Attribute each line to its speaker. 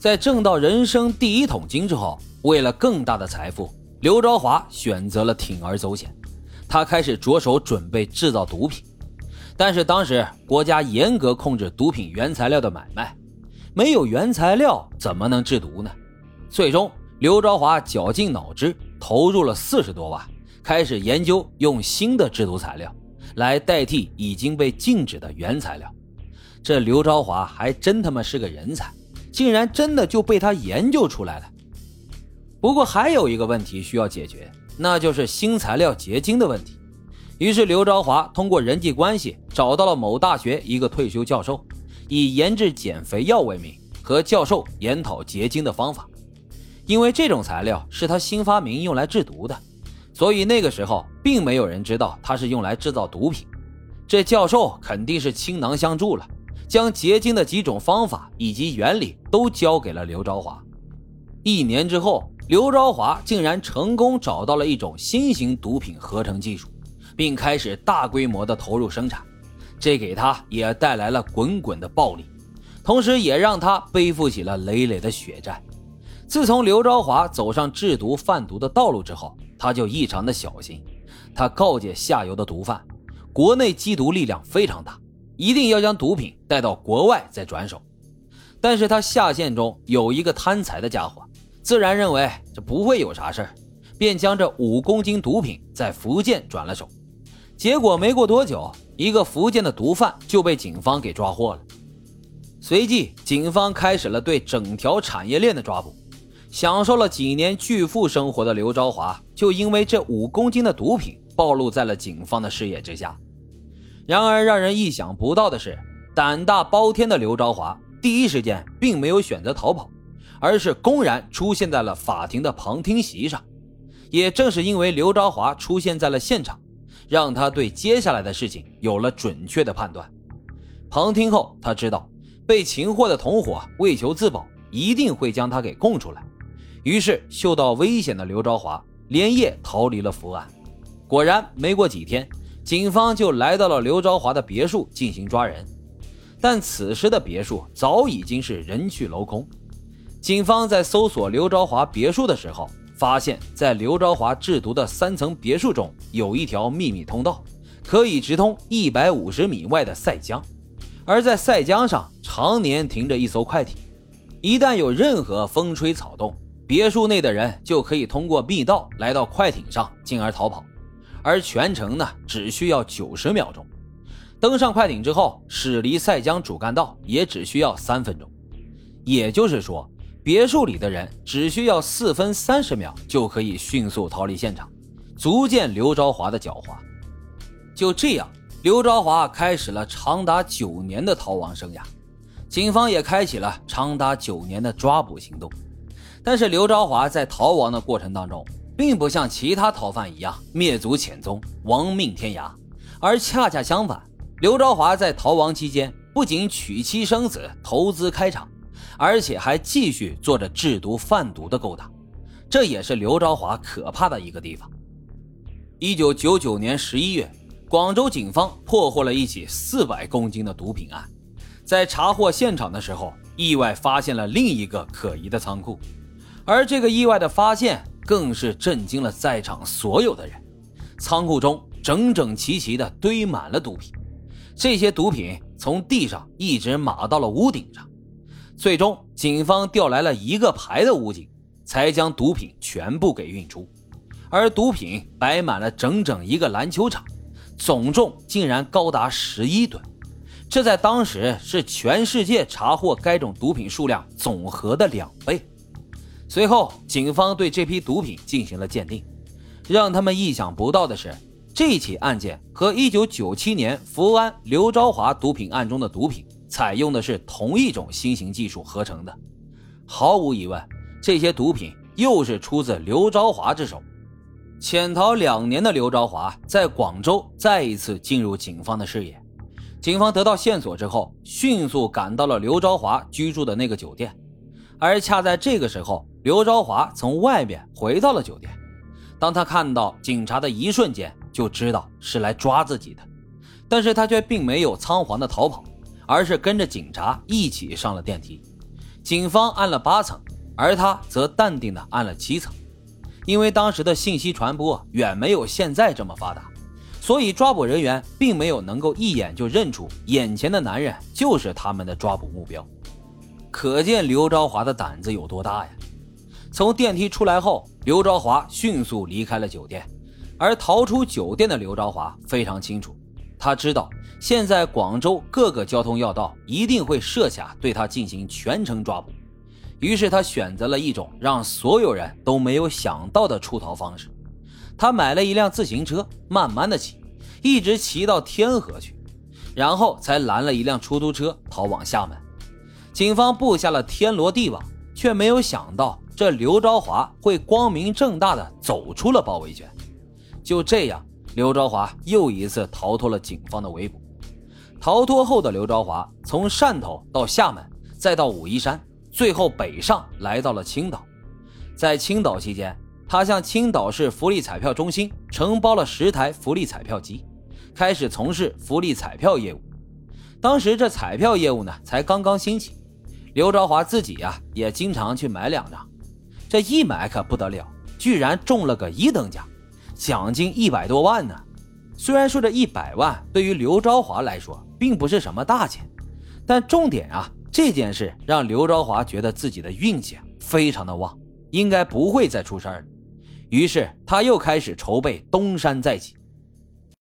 Speaker 1: 在挣到人生第一桶金之后，为了更大的财富，刘朝华选择了铤而走险，他开始着手准备制造毒品。但是当时国家严格控制毒品原材料的买卖，没有原材料怎么能制毒呢？最终，刘朝华绞尽脑汁，投入了四十多万，开始研究用新的制毒材料来代替已经被禁止的原材料。这刘朝华还真他妈是个人才，竟然真的就被他研究出来了。不过还有一个问题需要解决，那就是新材料结晶的问题。于是刘朝华通过人际关系找到了某大学一个退休教授，以研制减肥药为名，和教授研讨结晶的方法。因为这种材料是他新发明用来制毒的，所以那个时候并没有人知道它是用来制造毒品。这教授肯定是倾囊相助了。将结晶的几种方法以及原理都交给了刘朝华。一年之后，刘朝华竟然成功找到了一种新型毒品合成技术，并开始大规模的投入生产。这给他也带来了滚滚的暴利，同时也让他背负起了累累的血债。自从刘朝华走上制毒贩毒的道路之后，他就异常的小心。他告诫下游的毒贩，国内缉毒力量非常大。一定要将毒品带到国外再转手，但是他下线中有一个贪财的家伙，自然认为这不会有啥事便将这五公斤毒品在福建转了手。结果没过多久，一个福建的毒贩就被警方给抓获了。随即，警方开始了对整条产业链的抓捕。享受了几年巨富生活的刘朝华，就因为这五公斤的毒品暴露在了警方的视野之下。然而，让人意想不到的是，胆大包天的刘朝华第一时间并没有选择逃跑，而是公然出现在了法庭的旁听席上。也正是因为刘朝华出现在了现场，让他对接下来的事情有了准确的判断。旁听后，他知道被擒获的同伙为求自保，一定会将他给供出来。于是，嗅到危险的刘朝华连夜逃离了福安。果然，没过几天。警方就来到了刘朝华的别墅进行抓人，但此时的别墅早已经是人去楼空。警方在搜索刘朝华别墅的时候，发现，在刘朝华制毒的三层别墅中有一条秘密通道，可以直通一百五十米外的塞江，而在塞江上常年停着一艘快艇，一旦有任何风吹草动，别墅内的人就可以通过密道来到快艇上，进而逃跑。而全程呢，只需要九十秒钟。登上快艇之后，驶离塞江主干道也只需要三分钟。也就是说，别墅里的人只需要四分三十秒就可以迅速逃离现场，足见刘朝华的狡猾。就这样，刘朝华开始了长达九年的逃亡生涯，警方也开启了长达九年的抓捕行动。但是，刘朝华在逃亡的过程当中，并不像其他逃犯一样灭族潜踪、亡命天涯，而恰恰相反，刘朝华在逃亡期间不仅娶妻生子、投资开厂，而且还继续做着制毒贩毒的勾当。这也是刘朝华可怕的一个地方。一九九九年十一月，广州警方破获了一起四百公斤的毒品案，在查获现场的时候，意外发现了另一个可疑的仓库，而这个意外的发现。更是震惊了在场所有的人。仓库中整整齐齐地堆满了毒品，这些毒品从地上一直码到了屋顶上。最终，警方调来了一个排的武警，才将毒品全部给运出。而毒品摆满了整整一个篮球场，总重竟然高达十一吨，这在当时是全世界查获该种毒品数量总和的两倍。随后，警方对这批毒品进行了鉴定。让他们意想不到的是，这起案件和1997年福安刘朝华毒品案中的毒品采用的是同一种新型技术合成的。毫无疑问，这些毒品又是出自刘朝华之手。潜逃两年的刘朝华在广州再一次进入警方的视野。警方得到线索之后，迅速赶到了刘朝华居住的那个酒店。而恰在这个时候，刘朝华从外面回到了酒店。当他看到警察的一瞬间，就知道是来抓自己的。但是他却并没有仓皇的逃跑，而是跟着警察一起上了电梯。警方按了八层，而他则淡定的按了七层。因为当时的信息传播远没有现在这么发达，所以抓捕人员并没有能够一眼就认出眼前的男人就是他们的抓捕目标。可见刘昭华的胆子有多大呀！从电梯出来后，刘昭华迅速离开了酒店。而逃出酒店的刘昭华非常清楚，他知道现在广州各个交通要道一定会设卡对他进行全程抓捕。于是他选择了一种让所有人都没有想到的出逃方式。他买了一辆自行车，慢慢的骑，一直骑到天河去，然后才拦了一辆出租车逃往厦门。警方布下了天罗地网，却没有想到这刘昭华会光明正大的走出了包围圈。就这样，刘昭华又一次逃脱了警方的围捕。逃脱后的刘昭华从汕头到厦门，再到武夷山，最后北上来到了青岛。在青岛期间，他向青岛市福利彩票中心承包了十台福利彩票机，开始从事福利彩票业务。当时这彩票业务呢才刚刚兴起，刘昭华自己呀也经常去买两张。这一买可不得了，居然中了个一等奖。奖金一百多万呢，虽然说这一百万对于刘昭华来说并不是什么大钱，但重点啊，这件事让刘昭华觉得自己的运气非常的旺，应该不会再出事儿了。于是他又开始筹备东山再起。